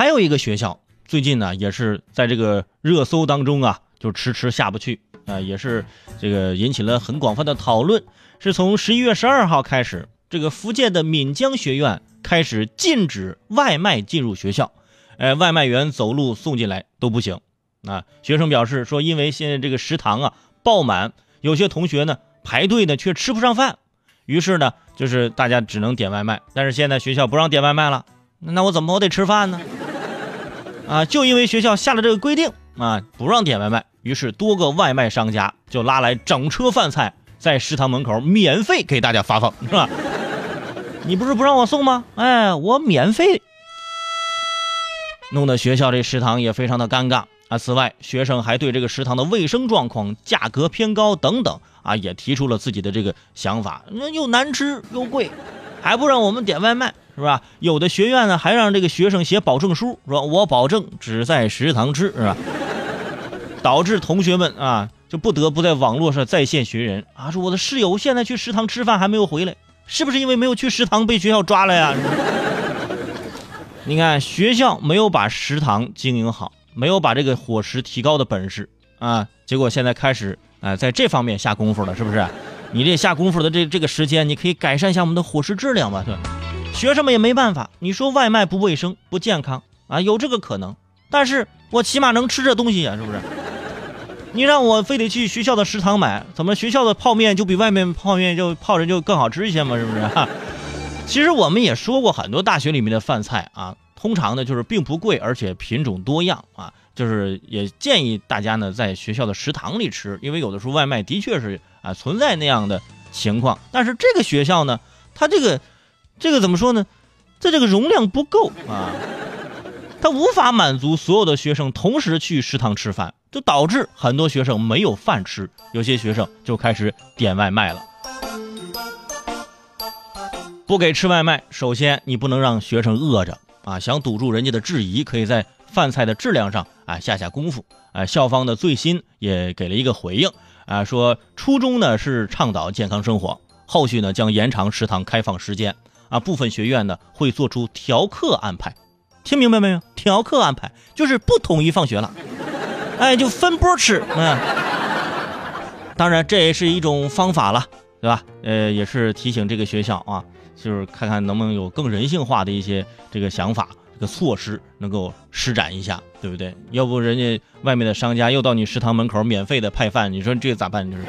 还有一个学校最近呢，也是在这个热搜当中啊，就迟迟下不去啊，也是这个引起了很广泛的讨论。是从十一月十二号开始，这个福建的闽江学院开始禁止外卖进入学校，哎，外卖员走路送进来都不行。啊，学生表示说，因为现在这个食堂啊爆满，有些同学呢排队呢却吃不上饭，于是呢就是大家只能点外卖。但是现在学校不让点外卖了，那我怎么我得吃饭呢？啊，就因为学校下了这个规定啊，不让点外卖，于是多个外卖商家就拉来整车饭菜。在食堂门口免费给大家发放，是吧？你不是不让我送吗？哎，我免费，弄得学校这食堂也非常的尴尬啊。此外，学生还对这个食堂的卫生状况、价格偏高等等啊，也提出了自己的这个想法。那又难吃又贵，还不让我们点外卖，是吧？有的学院呢，还让这个学生写保证书，说我保证只在食堂吃，是吧？导致同学们啊。就不得不在网络上在线寻人啊！说我的室友现在去食堂吃饭还没有回来，是不是因为没有去食堂被学校抓了呀？你看学校没有把食堂经营好，没有把这个伙食提高的本事啊，结果现在开始啊在这方面下功夫了，是不是？你这下功夫的这这个时间，你可以改善一下我们的伙食质量吧？对，学生们也没办法。你说外卖不卫生不健康啊，有这个可能，但是我起码能吃这东西呀，是不是？你让我非得去学校的食堂买，怎么学校的泡面就比外面泡面就泡着就更好吃一些嘛？是不是？其实我们也说过很多大学里面的饭菜啊，通常呢就是并不贵，而且品种多样啊，就是也建议大家呢在学校的食堂里吃，因为有的时候外卖的确是啊存在那样的情况。但是这个学校呢，它这个这个怎么说呢？在这个容量不够啊，它无法满足所有的学生同时去食堂吃饭。就导致很多学生没有饭吃，有些学生就开始点外卖了。不给吃外卖，首先你不能让学生饿着啊！想堵住人家的质疑，可以在饭菜的质量上啊下下功夫。啊，校方的最新也给了一个回应啊，说初中呢是倡导健康生活，后续呢将延长食堂开放时间啊，部分学院呢会做出调课安排。听明白没有？调课安排就是不统一放学了。哎，就分波吃，嗯，当然这也是一种方法了，对吧？呃，也是提醒这个学校啊，就是看看能不能有更人性化的一些这个想法、这个措施能够施展一下，对不对？要不人家外面的商家又到你食堂门口免费的派饭，你说这咋办？就是。